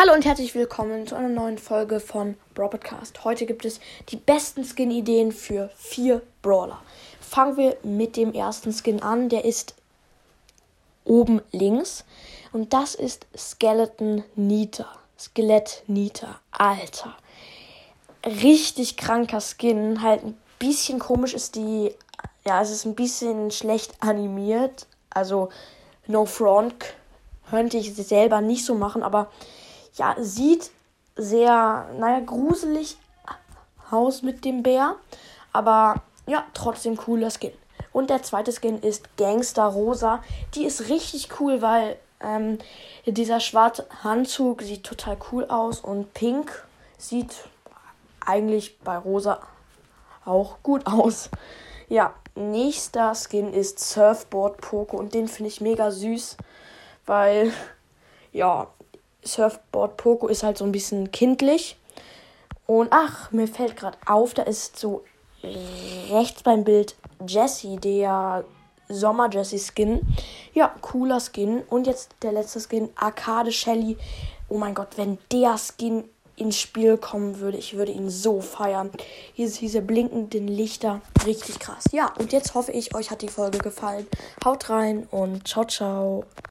Hallo und herzlich willkommen zu einer neuen Folge von Brawl Podcast. Heute gibt es die besten Skin-Ideen für vier Brawler. Fangen wir mit dem ersten Skin an. Der ist oben links. Und das ist Skeleton Nita. Skelett Nita. Alter. Richtig kranker Skin. Halt ein bisschen komisch ist die. Ja, es ist ein bisschen schlecht animiert. Also, no front. Könnte ich selber nicht so machen, aber ja, sieht sehr, naja, gruselig aus mit dem Bär. Aber ja, trotzdem cooler Skin. Und der zweite Skin ist Gangster Rosa. Die ist richtig cool, weil ähm, dieser schwarze Handzug sieht total cool aus. Und Pink sieht eigentlich bei Rosa auch gut aus. Ja, nächster Skin ist Surfboard Poco. Und den finde ich mega süß, weil ja, Surfboard Poco ist halt so ein bisschen kindlich. Und ach, mir fällt gerade auf, da ist so rechts beim Bild Jessie, der Sommer Jessie Skin. Ja, cooler Skin. Und jetzt der letzte Skin, Arcade Shelly. Oh mein Gott, wenn der Skin ins Spiel kommen würde, ich würde ihn so feiern. Hier sind diese blinkenden Lichter. Richtig krass. Ja, und jetzt hoffe ich, euch hat die Folge gefallen. Haut rein und ciao, ciao.